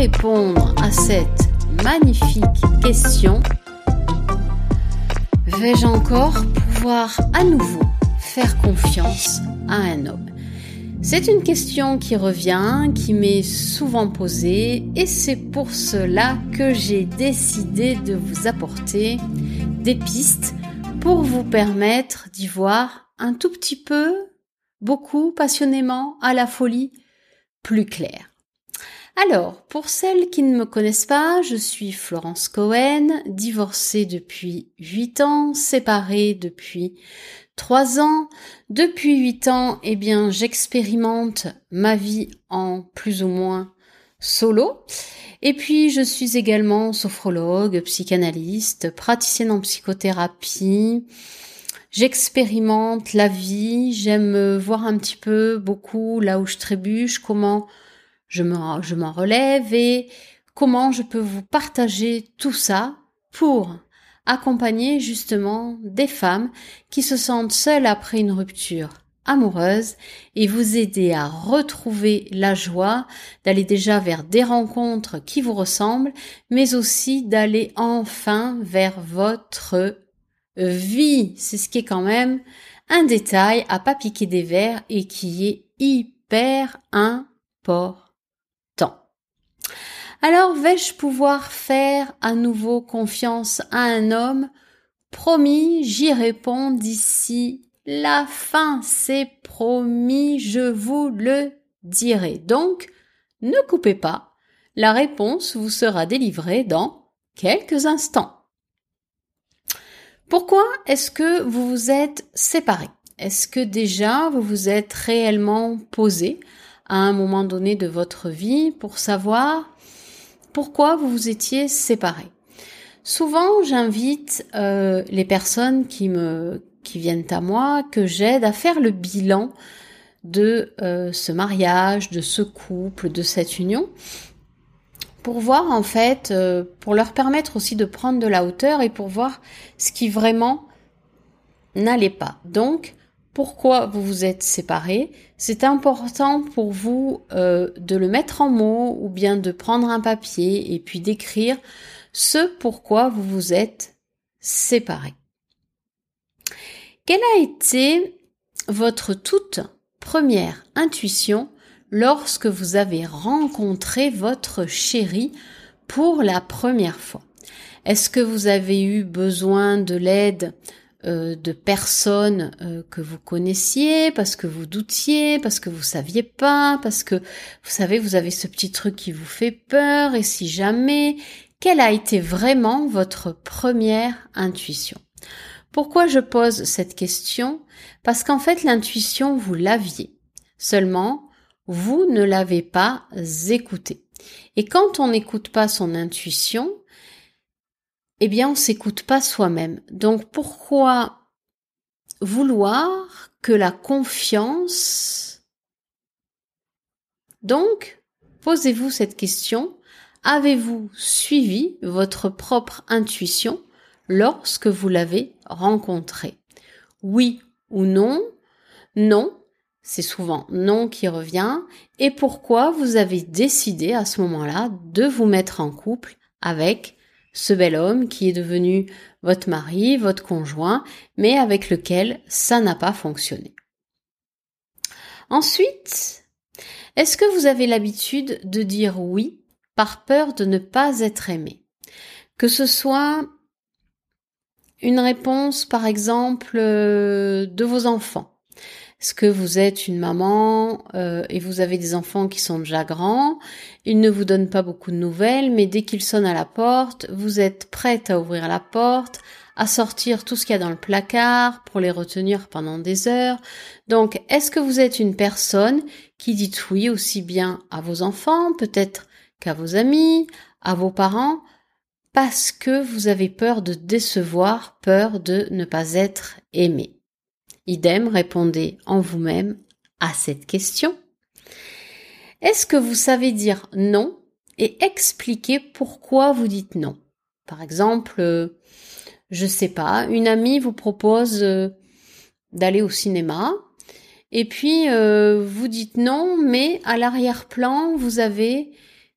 répondre à cette magnifique question, vais-je encore pouvoir à nouveau faire confiance à un homme? C'est une question qui revient, qui m'est souvent posée et c'est pour cela que j'ai décidé de vous apporter des pistes pour vous permettre d'y voir un tout petit peu, beaucoup, passionnément, à la folie, plus clair. Alors, pour celles qui ne me connaissent pas, je suis Florence Cohen, divorcée depuis 8 ans, séparée depuis 3 ans. Depuis 8 ans, eh bien, j'expérimente ma vie en plus ou moins solo. Et puis, je suis également sophrologue, psychanalyste, praticienne en psychothérapie. J'expérimente la vie, j'aime voir un petit peu beaucoup là où je trébuche, comment je m'en, je m'en relève et comment je peux vous partager tout ça pour accompagner justement des femmes qui se sentent seules après une rupture amoureuse et vous aider à retrouver la joie d'aller déjà vers des rencontres qui vous ressemblent, mais aussi d'aller enfin vers votre vie. C'est ce qui est quand même un détail à pas piquer des verres et qui est hyper important. Alors vais-je pouvoir faire à nouveau confiance à un homme? Promis, j'y réponds d'ici la fin, c'est promis, je vous le dirai. Donc, ne coupez pas, la réponse vous sera délivrée dans quelques instants. Pourquoi est-ce que vous vous êtes séparés? Est-ce que déjà vous vous êtes réellement posé à un moment donné de votre vie pour savoir pourquoi vous vous étiez séparés? Souvent, j'invite euh, les personnes qui me qui viennent à moi, que j'aide à faire le bilan de euh, ce mariage, de ce couple, de cette union, pour voir en fait, euh, pour leur permettre aussi de prendre de la hauteur et pour voir ce qui vraiment n'allait pas. Donc, pourquoi vous vous êtes séparés? C'est important pour vous euh, de le mettre en mots ou bien de prendre un papier et puis d'écrire ce pourquoi vous vous êtes séparés. Quelle a été votre toute première intuition lorsque vous avez rencontré votre chéri pour la première fois. Est-ce que vous avez eu besoin de l'aide euh, de personnes euh, que vous connaissiez, parce que vous doutiez, parce que vous saviez pas, parce que vous savez, vous avez ce petit truc qui vous fait peur, et si jamais, quelle a été vraiment votre première intuition? Pourquoi je pose cette question? Parce qu'en fait, l'intuition, vous l'aviez. Seulement, vous ne l'avez pas écoutée. Et quand on n'écoute pas son intuition, eh bien, on s'écoute pas soi-même. Donc, pourquoi vouloir que la confiance... Donc, posez-vous cette question. Avez-vous suivi votre propre intuition lorsque vous l'avez rencontrée? Oui ou non? Non, c'est souvent non qui revient. Et pourquoi vous avez décidé à ce moment-là de vous mettre en couple avec ce bel homme qui est devenu votre mari, votre conjoint, mais avec lequel ça n'a pas fonctionné? Ensuite, est-ce que vous avez l'habitude de dire oui par peur de ne pas être aimé? Que ce soit une réponse, par exemple, euh, de vos enfants. Est-ce que vous êtes une maman euh, et vous avez des enfants qui sont déjà grands? Ils ne vous donnent pas beaucoup de nouvelles, mais dès qu'ils sonnent à la porte, vous êtes prête à ouvrir la porte, à sortir tout ce qu'il y a dans le placard pour les retenir pendant des heures. Donc, est-ce que vous êtes une personne qui dit oui aussi bien à vos enfants, peut-être qu'à vos amis, à vos parents, parce que vous avez peur de décevoir, peur de ne pas être aimé Idem, répondez en vous-même à cette question. Est-ce que vous savez dire non et expliquer pourquoi vous dites non? Par exemple, euh, je sais pas, une amie vous propose euh, d'aller au cinéma et puis euh, vous dites non, mais à l'arrière-plan, vous avez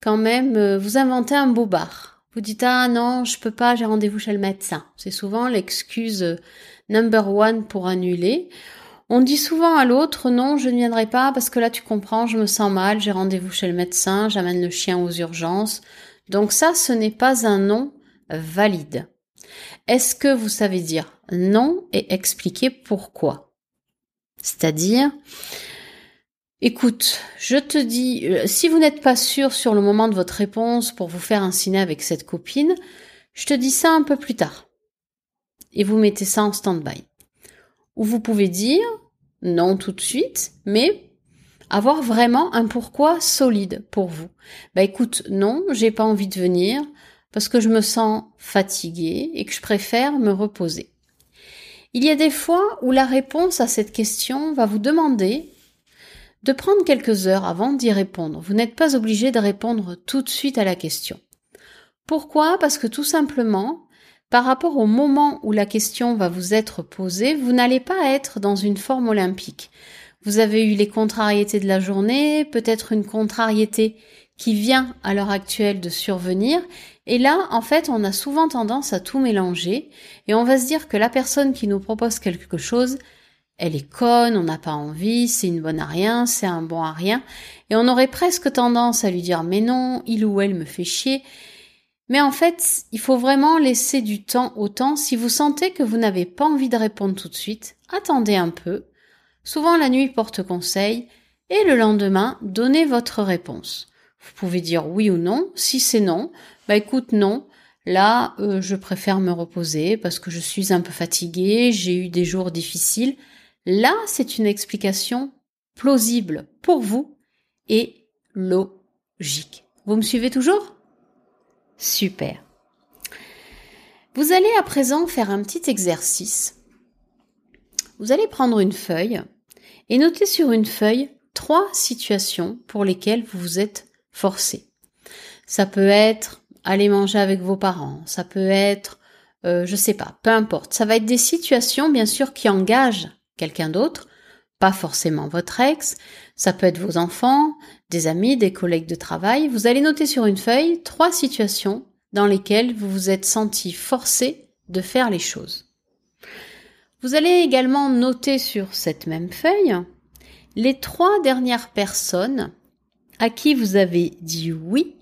quand même, vous inventez un beau bar. Vous dites ah non, je peux pas, j'ai rendez-vous chez le médecin. C'est souvent l'excuse euh, number one pour annuler. On dit souvent à l'autre non, je ne viendrai pas parce que là tu comprends, je me sens mal, j'ai rendez-vous chez le médecin, j'amène le chien aux urgences. Donc ça, ce n'est pas un non valide. Est-ce que vous savez dire non et expliquer pourquoi? C'est-à-dire, écoute, je te dis, euh, si vous n'êtes pas sûr sur le moment de votre réponse pour vous faire un ciné avec cette copine, je te dis ça un peu plus tard. Et vous mettez ça en stand-by. Ou vous pouvez dire non tout de suite, mais avoir vraiment un pourquoi solide pour vous. Bah écoute, non, j'ai pas envie de venir parce que je me sens fatiguée et que je préfère me reposer. Il y a des fois où la réponse à cette question va vous demander de prendre quelques heures avant d'y répondre. Vous n'êtes pas obligé de répondre tout de suite à la question. Pourquoi? Parce que tout simplement, par rapport au moment où la question va vous être posée, vous n'allez pas être dans une forme olympique. Vous avez eu les contrariétés de la journée, peut-être une contrariété qui vient à l'heure actuelle de survenir. Et là, en fait, on a souvent tendance à tout mélanger et on va se dire que la personne qui nous propose quelque chose, elle est conne, on n'a pas envie, c'est une bonne à rien, c'est un bon à rien. Et on aurait presque tendance à lui dire mais non, il ou elle me fait chier. Mais en fait, il faut vraiment laisser du temps au temps. Si vous sentez que vous n'avez pas envie de répondre tout de suite, attendez un peu. Souvent la nuit porte conseil et le lendemain, donnez votre réponse. Vous pouvez dire oui ou non. Si c'est non, bah écoute non. Là, euh, je préfère me reposer parce que je suis un peu fatiguée, j'ai eu des jours difficiles. Là, c'est une explication plausible pour vous et logique. Vous me suivez toujours? Super. Vous allez à présent faire un petit exercice. Vous allez prendre une feuille et noter sur une feuille trois situations pour lesquelles vous vous êtes forcé. Ça peut être aller manger avec vos parents, ça peut être, euh, je sais pas, peu importe. Ça va être des situations, bien sûr, qui engagent quelqu'un d'autre, pas forcément votre ex, ça peut être vos enfants, des amis, des collègues de travail. Vous allez noter sur une feuille trois situations dans lesquelles vous vous êtes senti forcé de faire les choses. Vous allez également noter sur cette même feuille les trois dernières personnes à qui vous avez dit oui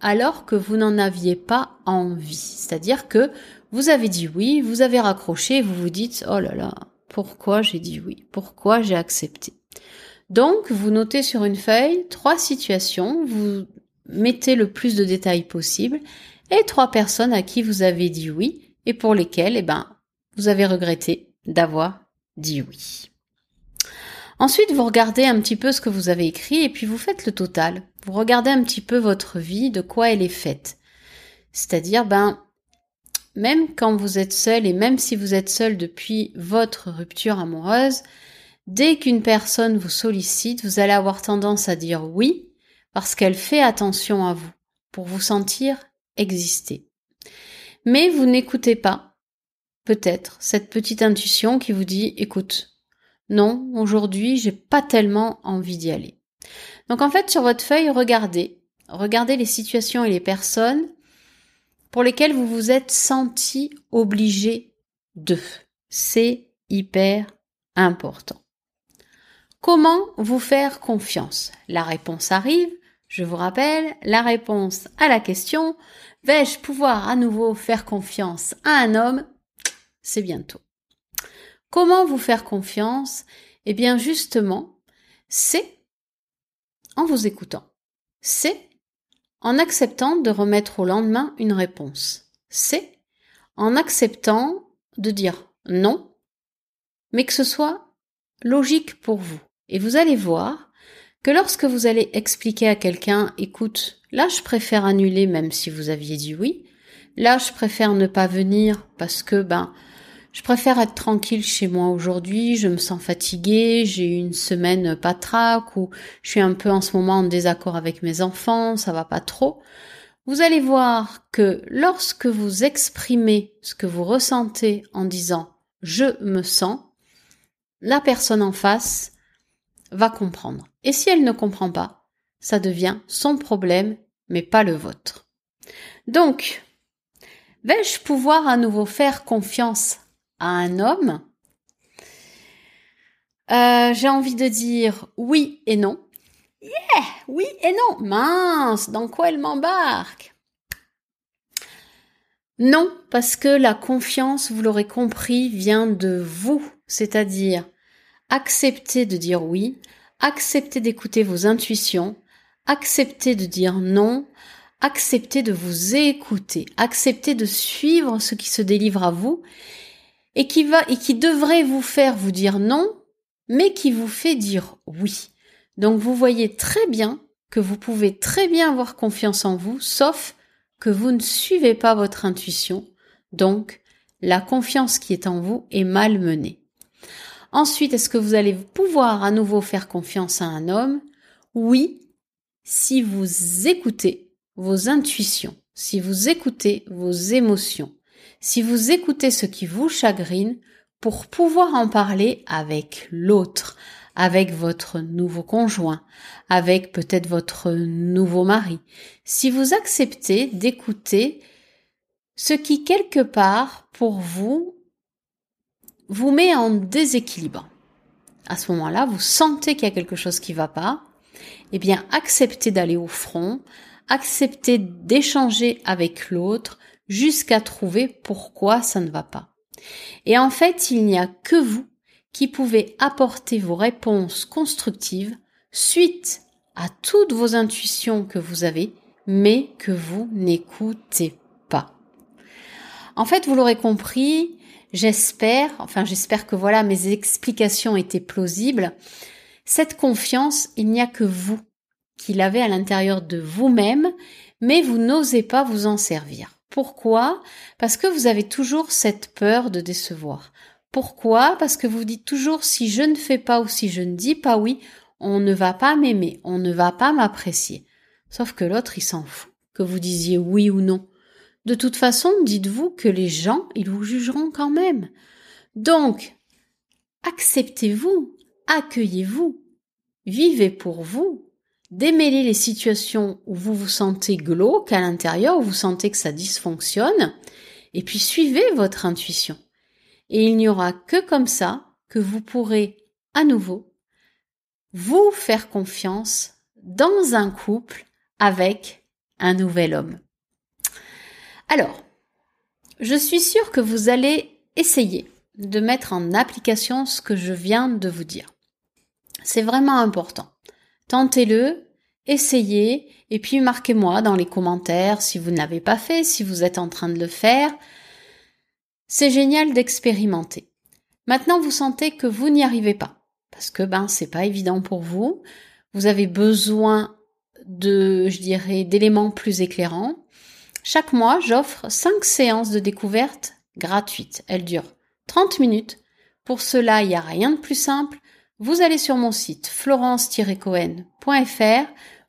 alors que vous n'en aviez pas envie. C'est-à-dire que vous avez dit oui, vous avez raccroché, vous vous dites oh là là, pourquoi j'ai dit oui, pourquoi j'ai accepté? Donc vous notez sur une feuille trois situations, vous mettez le plus de détails possible et trois personnes à qui vous avez dit oui et pour lesquelles eh ben vous avez regretté d'avoir dit oui. Ensuite, vous regardez un petit peu ce que vous avez écrit et puis vous faites le total. Vous regardez un petit peu votre vie, de quoi elle est faite. C'est-à-dire, ben, même quand vous êtes seul et même si vous êtes seul depuis votre rupture amoureuse, dès qu'une personne vous sollicite, vous allez avoir tendance à dire oui parce qu'elle fait attention à vous pour vous sentir exister. Mais vous n'écoutez pas peut-être cette petite intuition qui vous dit écoute, non, aujourd'hui, j'ai pas tellement envie d'y aller. Donc en fait, sur votre feuille, regardez, regardez les situations et les personnes pour lesquelles vous vous êtes senti obligé de. C'est hyper important. Comment vous faire confiance? La réponse arrive. Je vous rappelle, la réponse à la question vais-je pouvoir à nouveau faire confiance à un homme? C'est bientôt. Comment vous faire confiance? Eh bien justement, c'est en vous écoutant. C'est en acceptant de remettre au lendemain une réponse. C'est en acceptant de dire non, mais que ce soit logique pour vous. Et vous allez voir que lorsque vous allez expliquer à quelqu'un, écoute, là je préfère annuler même si vous aviez dit oui, là je préfère ne pas venir parce que ben je préfère être tranquille chez moi aujourd'hui, je me sens fatiguée, j'ai eu une semaine pas trac ou je suis un peu en ce moment en désaccord avec mes enfants, ça va pas trop. Vous allez voir que lorsque vous exprimez ce que vous ressentez en disant je me sens, la personne en face va comprendre. Et si elle ne comprend pas, ça devient son problème mais pas le vôtre. Donc, vais-je pouvoir à nouveau faire confiance à un homme euh, J'ai envie de dire oui et non. Yeah, oui et non. Mince, dans quoi elle m'embarque? Non, parce que la confiance, vous l'aurez compris, vient de vous, c'est-à-dire accepter de dire oui, accepter d'écouter vos intuitions, accepter de dire non, accepter de vous écouter, accepter de suivre ce qui se délivre à vous et qui va et qui devrait vous faire vous dire non, mais qui vous fait dire oui. Donc vous voyez très bien que vous pouvez très bien avoir confiance en vous, sauf que vous ne suivez pas votre intuition. Donc la confiance qui est en vous est mal menée. Ensuite, est-ce que vous allez pouvoir à nouveau faire confiance à un homme? Oui, si vous écoutez vos intuitions, si vous écoutez vos émotions, si vous écoutez ce qui vous chagrine pour pouvoir en parler avec l'autre, avec votre nouveau conjoint, avec peut-être votre nouveau mari, si vous acceptez d'écouter ce qui quelque part pour vous vous met en déséquilibre. À ce moment-là, vous sentez qu'il y a quelque chose qui va pas, eh bien, acceptez d'aller au front, acceptez d'échanger avec l'autre jusqu'à trouver pourquoi ça ne va pas. Et en fait, il n'y a que vous qui pouvez apporter vos réponses constructives suite à toutes vos intuitions que vous avez, mais que vous n'écoutez pas. En fait, vous l'aurez compris, j'espère, enfin j'espère que voilà, mes explications étaient plausibles. Cette confiance, il n'y a que vous qui l'avez à l'intérieur de vous-même, mais vous n'osez pas vous en servir. Pourquoi? Parce que vous avez toujours cette peur de décevoir. Pourquoi? Parce que vous dites toujours si je ne fais pas ou si je ne dis pas oui, on ne va pas m'aimer, on ne va pas m'apprécier. Sauf que l'autre, il s'en fout, que vous disiez oui ou non. De toute façon, dites-vous que les gens, ils vous jugeront quand même. Donc, acceptez-vous, accueillez-vous, vivez pour vous, démêlez les situations où vous vous sentez glauque à l'intérieur, où vous sentez que ça dysfonctionne, et puis suivez votre intuition. Et il n'y aura que comme ça que vous pourrez à nouveau vous faire confiance dans un couple avec un nouvel homme. Alors, je suis sûre que vous allez essayer de mettre en application ce que je viens de vous dire. C'est vraiment important. Tentez-le, essayez, et puis marquez-moi dans les commentaires si vous ne l'avez pas fait, si vous êtes en train de le faire. C'est génial d'expérimenter. Maintenant, vous sentez que vous n'y arrivez pas, parce que ben c'est pas évident pour vous. Vous avez besoin de, je dirais, d'éléments plus éclairants. Chaque mois, j'offre 5 séances de découverte gratuites. Elles durent 30 minutes. Pour cela, il n'y a rien de plus simple. Vous allez sur mon site florence-cohen.fr,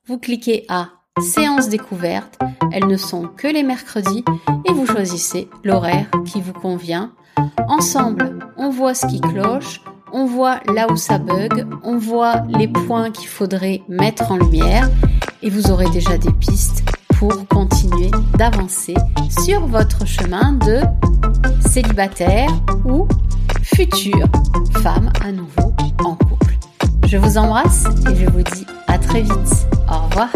vous cliquez à séances découverte, elles ne sont que les mercredis et vous choisissez l'horaire qui vous convient. Ensemble, on voit ce qui cloche, on voit là où ça bug, on voit les points qu'il faudrait mettre en lumière et vous aurez déjà des pistes pour continuer d'avancer sur votre chemin de célibataire ou future femme à nouveau. Je vous embrasse et je vous dis à très vite. Au revoir.